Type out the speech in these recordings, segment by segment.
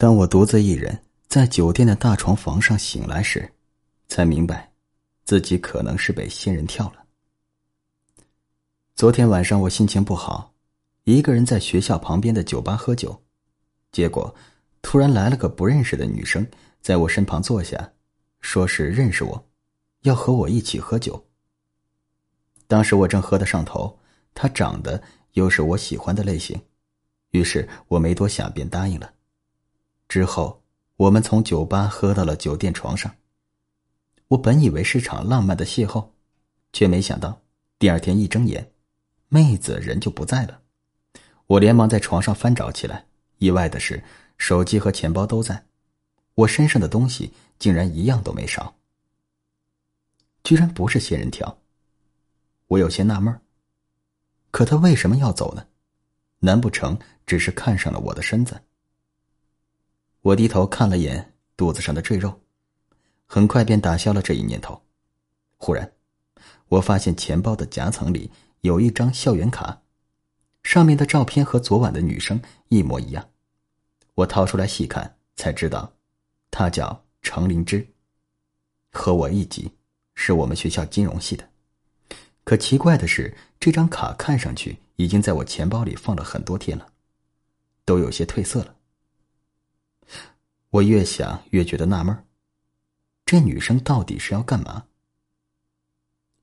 当我独自一人在酒店的大床房上醒来时，才明白，自己可能是被仙人跳了。昨天晚上我心情不好，一个人在学校旁边的酒吧喝酒，结果突然来了个不认识的女生，在我身旁坐下，说是认识我，要和我一起喝酒。当时我正喝得上头，她长得又是我喜欢的类型，于是我没多想便答应了。之后我们从酒吧喝到了酒店床上。我本以为是场浪漫的邂逅，却没想到第二天一睁眼。妹子人就不在了，我连忙在床上翻找起来。意外的是，手机和钱包都在，我身上的东西竟然一样都没少。居然不是仙人跳，我有些纳闷可他为什么要走呢？难不成只是看上了我的身子？我低头看了眼肚子上的赘肉，很快便打消了这一念头。忽然，我发现钱包的夹层里。有一张校园卡，上面的照片和昨晚的女生一模一样。我掏出来细看，才知道，她叫程灵芝，和我一级，是我们学校金融系的。可奇怪的是，这张卡看上去已经在我钱包里放了很多天了，都有些褪色了。我越想越觉得纳闷这女生到底是要干嘛？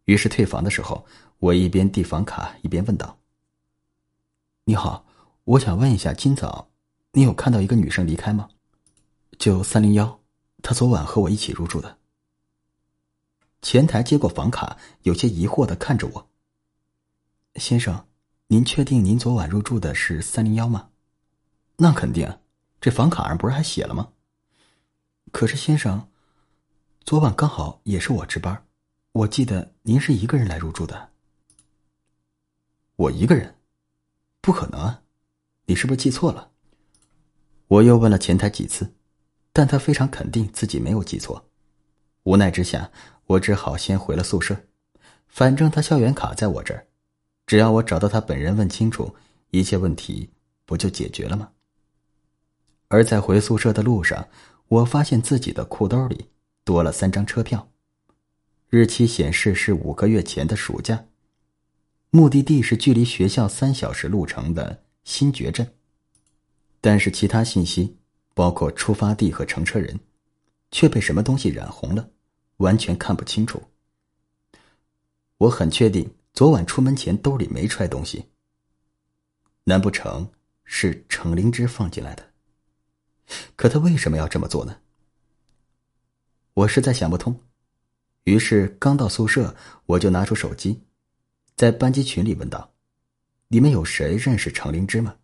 于是退房的时候。我一边递房卡，一边问道：“你好，我想问一下，今早你有看到一个女生离开吗？就三零幺，她昨晚和我一起入住的。”前台接过房卡，有些疑惑的看着我：“先生，您确定您昨晚入住的是三零幺吗？”“那肯定，这房卡上不是还写了吗？”“可是先生，昨晚刚好也是我值班，我记得您是一个人来入住的。”我一个人，不可能啊！你是不是记错了？我又问了前台几次，但他非常肯定自己没有记错。无奈之下，我只好先回了宿舍。反正他校园卡在我这儿，只要我找到他本人问清楚，一切问题不就解决了吗？而在回宿舍的路上，我发现自己的裤兜里多了三张车票，日期显示是五个月前的暑假。目的地是距离学校三小时路程的新觉镇，但是其他信息，包括出发地和乘车人，却被什么东西染红了，完全看不清楚。我很确定，昨晚出门前兜里没揣东西。难不成是程灵芝放进来的？可他为什么要这么做呢？我实在想不通。于是刚到宿舍，我就拿出手机。在班级群里问道：“你们有谁认识程灵芝吗？”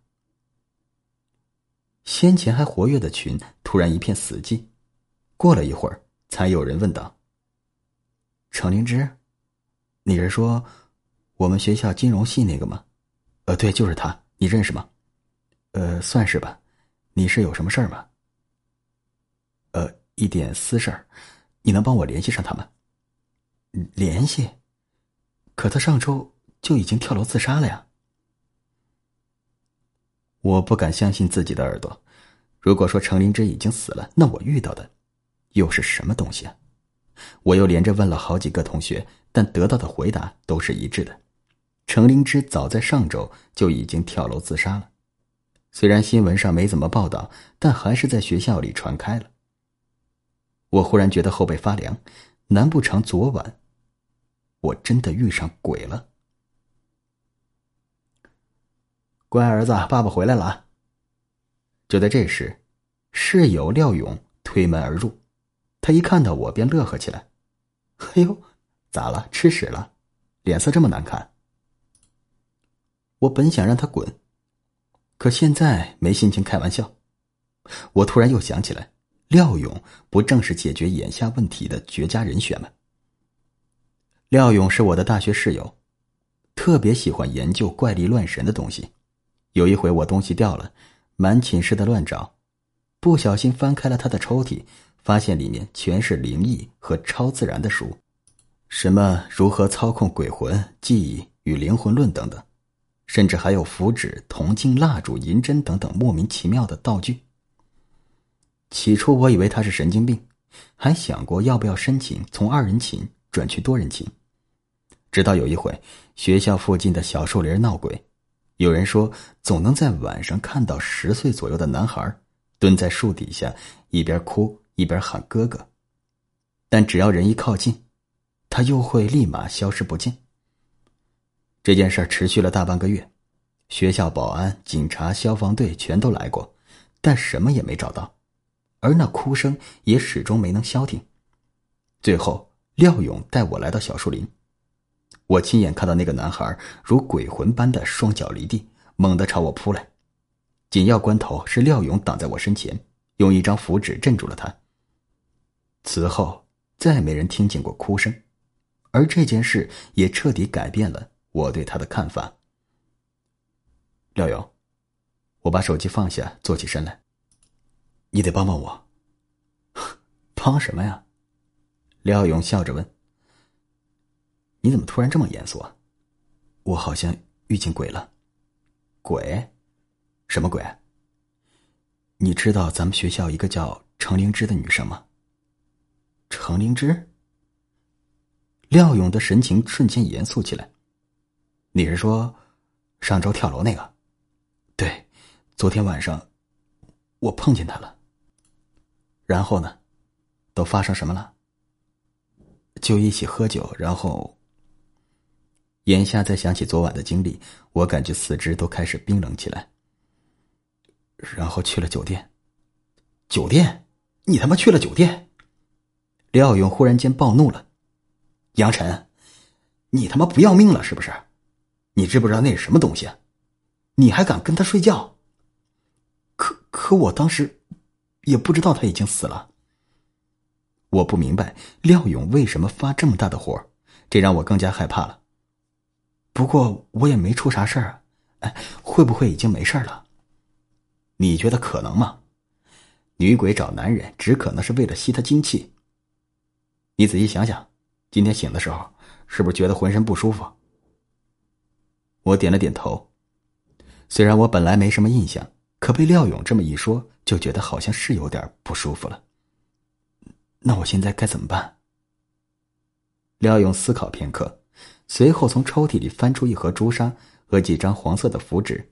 先前还活跃的群突然一片死寂。过了一会儿，才有人问道：“程灵芝，你是说我们学校金融系那个吗？”“呃，对，就是他。你认识吗？”“呃，算是吧。你是有什么事儿吗？”“呃，一点私事儿。你能帮我联系上他吗？”“联系。”可他上周就已经跳楼自杀了呀！我不敢相信自己的耳朵。如果说程灵芝已经死了，那我遇到的又是什么东西啊？我又连着问了好几个同学，但得到的回答都是一致的：程灵芝早在上周就已经跳楼自杀了。虽然新闻上没怎么报道，但还是在学校里传开了。我忽然觉得后背发凉，难不成昨晚？我真的遇上鬼了！乖儿子，爸爸回来了。就在这时，室友廖勇推门而入，他一看到我便乐呵起来：“哎呦，咋了？吃屎了？脸色这么难看？”我本想让他滚，可现在没心情开玩笑。我突然又想起来，廖勇不正是解决眼下问题的绝佳人选吗？廖勇是我的大学室友，特别喜欢研究怪力乱神的东西。有一回我东西掉了，满寝室的乱找，不小心翻开了他的抽屉，发现里面全是灵异和超自然的书，什么如何操控鬼魂、记忆与灵魂论等等，甚至还有符纸、铜镜、蜡烛、银针等等莫名其妙的道具。起初我以为他是神经病，还想过要不要申请从二人寝转去多人寝。直到有一回，学校附近的小树林闹鬼，有人说总能在晚上看到十岁左右的男孩蹲在树底下，一边哭一边喊哥哥，但只要人一靠近，他又会立马消失不见。这件事持续了大半个月，学校保安、警察、消防队全都来过，但什么也没找到。而那哭声也始终没能消停。最后，廖勇带我来到小树林，我亲眼看到那个男孩如鬼魂般的双脚离地，猛地朝我扑来。紧要关头，是廖勇挡在我身前，用一张符纸镇住了他。此后，再没人听见过哭声，而这件事也彻底改变了我对他的看法。廖勇，我把手机放下，坐起身来。你得帮帮我。帮什么呀？廖勇笑着问。你怎么突然这么严肃啊？我好像遇见鬼了。鬼？什么鬼？你知道咱们学校一个叫程灵芝的女生吗？程灵芝？廖勇的神情瞬间严肃起来。你是说上周跳楼那个？对，昨天晚上我碰见他了。然后呢，都发生什么了？就一起喝酒，然后。眼下再想起昨晚的经历，我感觉四肢都开始冰冷起来。然后去了酒店。酒店？你他妈去了酒店？廖勇忽然间暴怒了。杨晨，你他妈不要命了是不是？你知不知道那是什么东西？你还敢跟他睡觉？可可我当时。也不知道他已经死了。我不明白廖勇为什么发这么大的火，这让我更加害怕了。不过我也没出啥事儿啊，哎，会不会已经没事了？你觉得可能吗？女鬼找男人只可能是为了吸他精气。你仔细想想，今天醒的时候是不是觉得浑身不舒服？我点了点头。虽然我本来没什么印象。可被廖勇这么一说，就觉得好像是有点不舒服了。那我现在该怎么办？廖勇思考片刻，随后从抽屉里翻出一盒朱砂和几张黄色的符纸，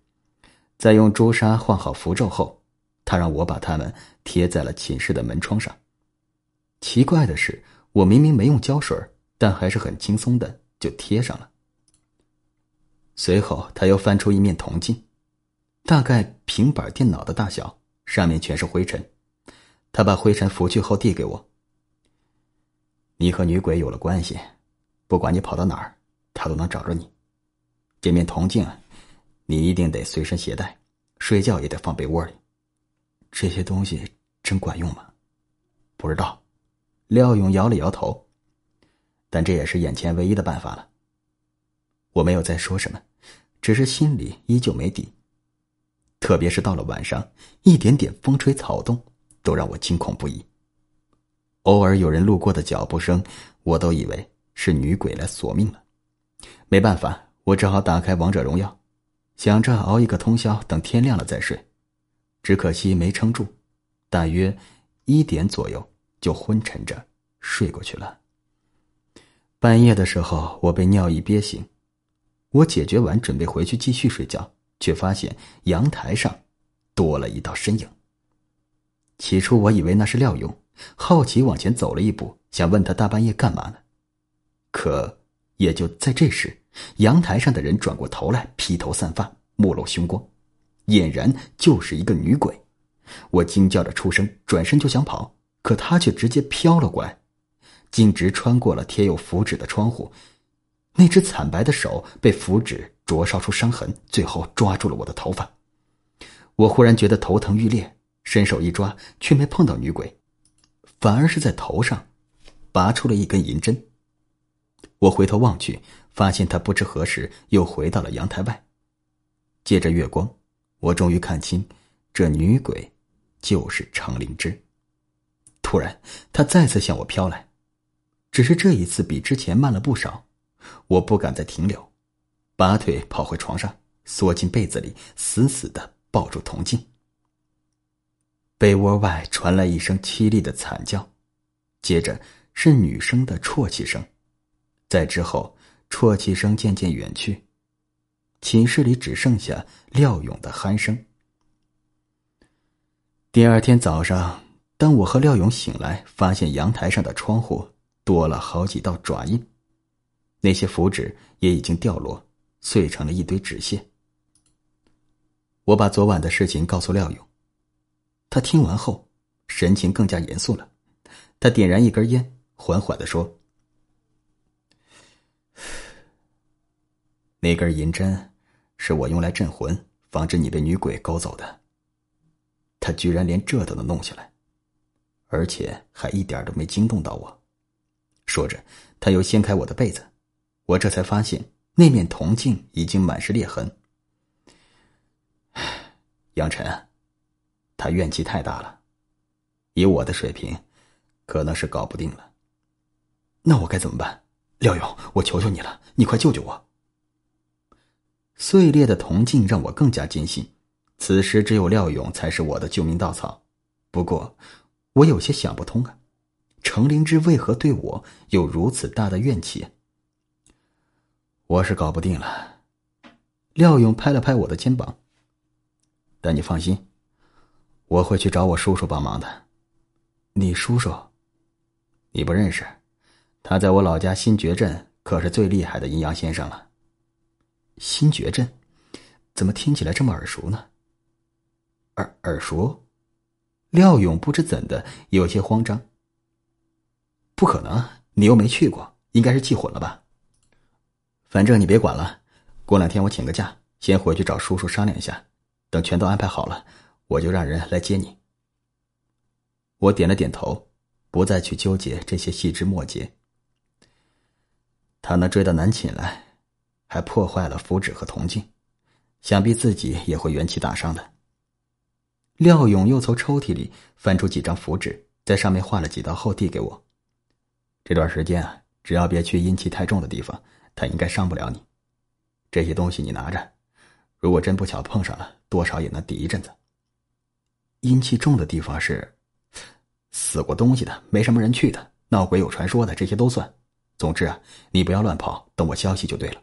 在用朱砂换好符咒后，他让我把它们贴在了寝室的门窗上。奇怪的是，我明明没用胶水，但还是很轻松的就贴上了。随后，他又翻出一面铜镜。大概平板电脑的大小，上面全是灰尘。他把灰尘拂去后递给我。你和女鬼有了关系，不管你跑到哪儿，他都能找着你。这面铜镜，你一定得随身携带，睡觉也得放被窝里。这些东西真管用吗？不知道。廖勇摇了摇头。但这也是眼前唯一的办法了。我没有再说什么，只是心里依旧没底。特别是到了晚上，一点点风吹草动都让我惊恐不已。偶尔有人路过的脚步声，我都以为是女鬼来索命了。没办法，我只好打开王者荣耀，想着熬一个通宵，等天亮了再睡。只可惜没撑住，大约一点左右就昏沉着睡过去了。半夜的时候，我被尿意憋醒，我解决完，准备回去继续睡觉。却发现阳台上多了一道身影。起初我以为那是廖勇，好奇往前走了一步，想问他大半夜干嘛呢？可也就在这时，阳台上的人转过头来，披头散发，目露凶光，俨然就是一个女鬼。我惊叫着出声，转身就想跑，可他却直接飘了过来，径直穿过了贴有符纸的窗户。那只惨白的手被符纸灼烧出伤痕，最后抓住了我的头发。我忽然觉得头疼欲裂，伸手一抓，却没碰到女鬼，反而是在头上拔出了一根银针。我回头望去，发现他不知何时又回到了阳台外。借着月光，我终于看清，这女鬼就是程灵芝。突然，她再次向我飘来，只是这一次比之前慢了不少。我不敢再停留，拔腿跑回床上，缩进被子里，死死的抱住铜镜。被窝外传来一声凄厉的惨叫，接着是女生的啜泣声，在之后啜泣声渐渐远去，寝室里只剩下廖勇的鼾声。第二天早上，当我和廖勇醒来，发现阳台上的窗户多了好几道爪印，那些符纸也已经掉落，碎成了一堆纸屑。我把昨晚的事情告诉廖勇，他听完后，神情更加严肃了。他点燃一根烟，缓缓的说：“那根银针，是我用来镇魂，防止你被女鬼勾走的。他居然连这都能弄下来，而且还一点都没惊动到我。”说着，他又掀开我的被子，我这才发现那面铜镜已经满是裂痕。杨晨，他怨气太大了，以我的水平，可能是搞不定了。那我该怎么办？廖勇，我求求你了，你快救救我！碎裂的铜镜让我更加坚信，此时只有廖勇才是我的救命稻草。不过，我有些想不通啊，程灵芝为何对我有如此大的怨气？我是搞不定了。廖勇拍了拍我的肩膀。但你放心，我会去找我叔叔帮忙的。你叔叔，你不认识，他在我老家新觉镇可是最厉害的阴阳先生了。新觉镇，怎么听起来这么耳熟呢？耳耳熟？廖勇不知怎的有些慌张。不可能，你又没去过，应该是记混了吧？反正你别管了，过两天我请个假，先回去找叔叔商量一下。等全都安排好了，我就让人来接你。我点了点头，不再去纠结这些细枝末节。他能追到南寝来，还破坏了符纸和铜镜，想必自己也会元气大伤的。廖勇又从抽屉里翻出几张符纸，在上面画了几道后递给我。这段时间啊，只要别去阴气太重的地方，他应该伤不了你。这些东西你拿着。如果真不巧碰上了，多少也能抵一阵子。阴气重的地方是死过东西的，没什么人去的，闹鬼有传说的，这些都算。总之啊，你不要乱跑，等我消息就对了。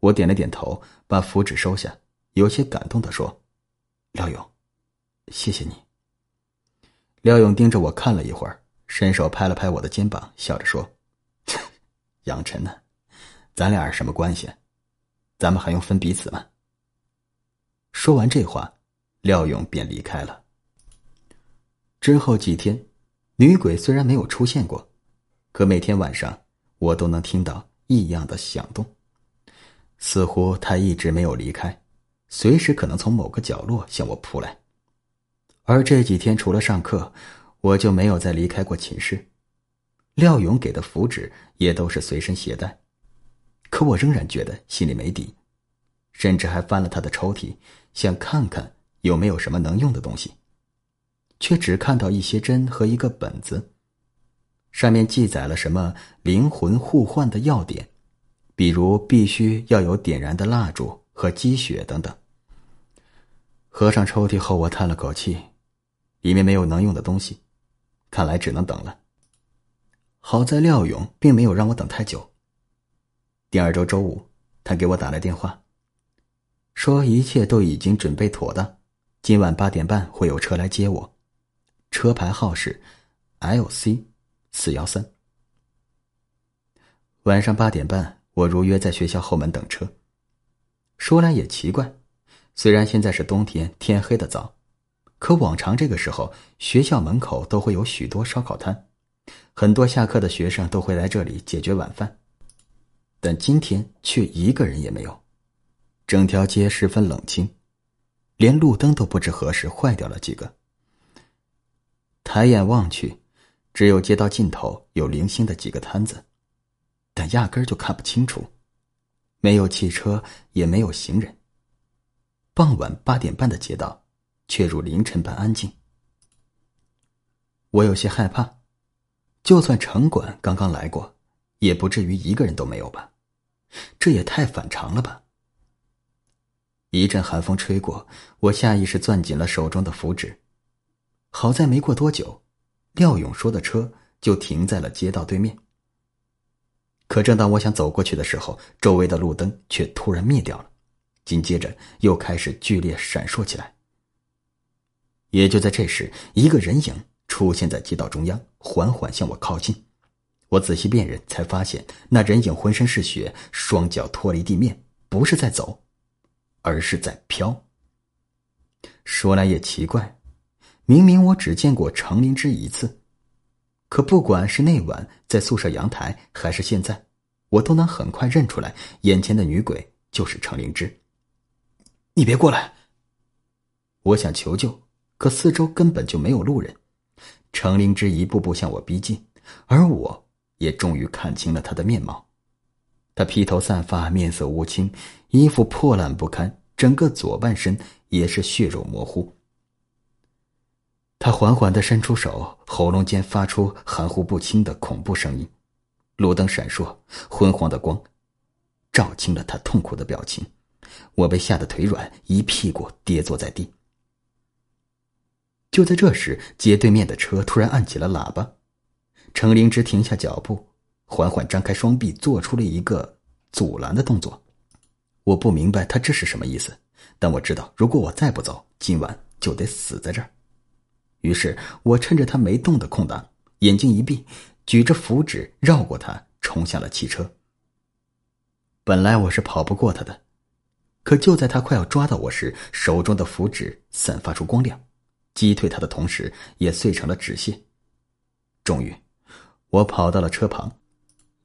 我点了点头，把符纸收下，有些感动的说：“廖勇，谢谢你。”廖勇盯着我看了一会儿，伸手拍了拍我的肩膀，笑着说：“杨晨呢？咱俩什么关系？”咱们还用分彼此吗？说完这话，廖勇便离开了。之后几天，女鬼虽然没有出现过，可每天晚上我都能听到异样的响动，似乎她一直没有离开，随时可能从某个角落向我扑来。而这几天除了上课，我就没有再离开过寝室。廖勇给的符纸也都是随身携带。可我仍然觉得心里没底，甚至还翻了他的抽屉，想看看有没有什么能用的东西，却只看到一些针和一个本子，上面记载了什么灵魂互换的要点，比如必须要有点燃的蜡烛和积雪等等。合上抽屉后，我叹了口气，里面没有能用的东西，看来只能等了。好在廖勇并没有让我等太久。第二周周五，他给我打来电话，说一切都已经准备妥当，今晚八点半会有车来接我，车牌号是 L C 四幺三。晚上八点半，我如约在学校后门等车。说来也奇怪，虽然现在是冬天，天黑的早，可往常这个时候，学校门口都会有许多烧烤摊，很多下课的学生都会来这里解决晚饭。但今天却一个人也没有，整条街十分冷清，连路灯都不知何时坏掉了几个。抬眼望去，只有街道尽头有零星的几个摊子，但压根就看不清楚，没有汽车，也没有行人。傍晚八点半的街道，却如凌晨般安静。我有些害怕，就算城管刚刚来过。也不至于一个人都没有吧？这也太反常了吧！一阵寒风吹过，我下意识攥紧了手中的符纸，好在没过多久，廖勇说的车就停在了街道对面。可正当我想走过去的时候，周围的路灯却突然灭掉了，紧接着又开始剧烈闪烁起来。也就在这时，一个人影出现在街道中央，缓缓向我靠近。我仔细辨认，才发现那人影浑身是血，双脚脱离地面，不是在走，而是在飘。说来也奇怪，明明我只见过程灵芝一次，可不管是那晚在宿舍阳台，还是现在，我都能很快认出来，眼前的女鬼就是程灵芝。你别过来！我想求救，可四周根本就没有路人。程灵芝一步步向我逼近，而我。也终于看清了他的面貌，他披头散发，面色乌青，衣服破烂不堪，整个左半身也是血肉模糊。他缓缓的伸出手，喉咙间发出含糊不清的恐怖声音。路灯闪烁，昏黄的光照清了他痛苦的表情。我被吓得腿软，一屁股跌坐在地。就在这时，街对面的车突然按起了喇叭。程灵芝停下脚步，缓缓张开双臂，做出了一个阻拦的动作。我不明白他这是什么意思，但我知道，如果我再不走，今晚就得死在这儿。于是我趁着他没动的空档，眼睛一闭，举着符纸绕过他，冲向了汽车。本来我是跑不过他的，可就在他快要抓到我时，手中的符纸散发出光亮，击退他的同时，也碎成了纸屑。终于。我跑到了车旁，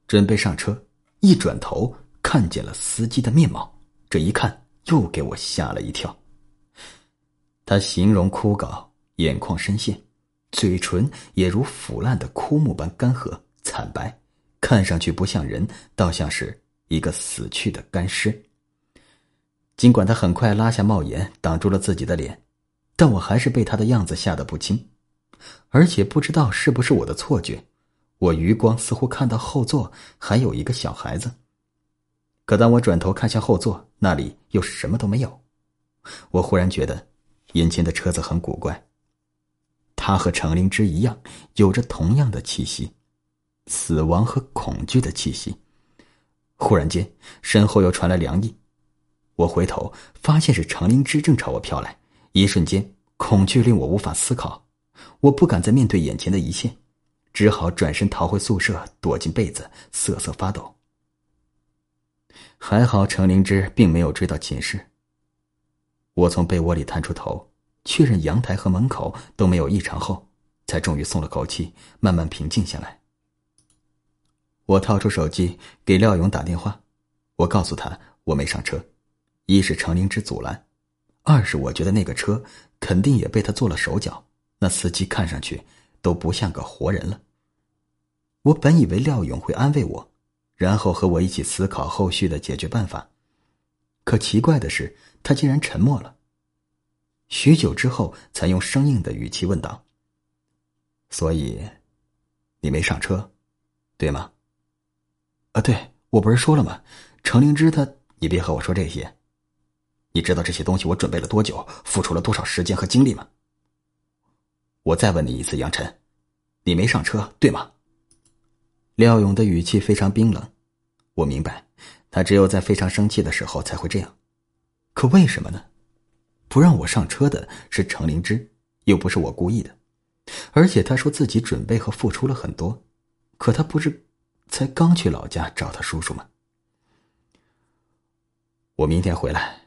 准备上车，一转头看见了司机的面貌。这一看，又给我吓了一跳。他形容枯槁，眼眶深陷，嘴唇也如腐烂的枯木般干涸惨白，看上去不像人，倒像是一个死去的干尸。尽管他很快拉下帽檐挡住了自己的脸，但我还是被他的样子吓得不轻，而且不知道是不是我的错觉。我余光似乎看到后座还有一个小孩子，可当我转头看向后座，那里又是什么都没有。我忽然觉得，眼前的车子很古怪。他和程灵芝一样，有着同样的气息，死亡和恐惧的气息。忽然间，身后又传来凉意，我回头发现是程灵芝正朝我飘来。一瞬间，恐惧令我无法思考，我不敢再面对眼前的一切。只好转身逃回宿舍，躲进被子，瑟瑟发抖。还好程灵芝并没有追到寝室。我从被窝里探出头，确认阳台和门口都没有异常后，才终于松了口气，慢慢平静下来。我掏出手机给廖勇打电话，我告诉他我没上车，一是程灵芝阻拦，二是我觉得那个车肯定也被他做了手脚，那司机看上去。都不像个活人了。我本以为廖勇会安慰我，然后和我一起思考后续的解决办法，可奇怪的是，他竟然沉默了。许久之后，才用生硬的语气问道：“所以，你没上车，对吗？”“啊，对，我不是说了吗？程灵芝她……你别和我说这些。你知道这些东西我准备了多久，付出了多少时间和精力吗？”我再问你一次，杨晨，你没上车对吗？廖勇的语气非常冰冷。我明白，他只有在非常生气的时候才会这样。可为什么呢？不让我上车的是程灵芝，又不是我故意的。而且他说自己准备和付出了很多，可他不是才刚去老家找他叔叔吗？我明天回来，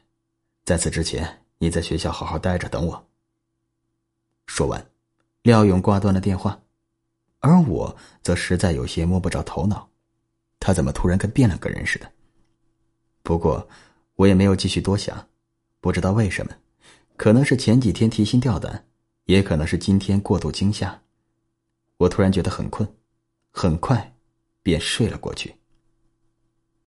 在此之前，你在学校好好待着，等我。说完。廖勇挂断了电话，而我则实在有些摸不着头脑，他怎么突然跟变了个人似的？不过我也没有继续多想，不知道为什么，可能是前几天提心吊胆，也可能是今天过度惊吓，我突然觉得很困，很快便睡了过去。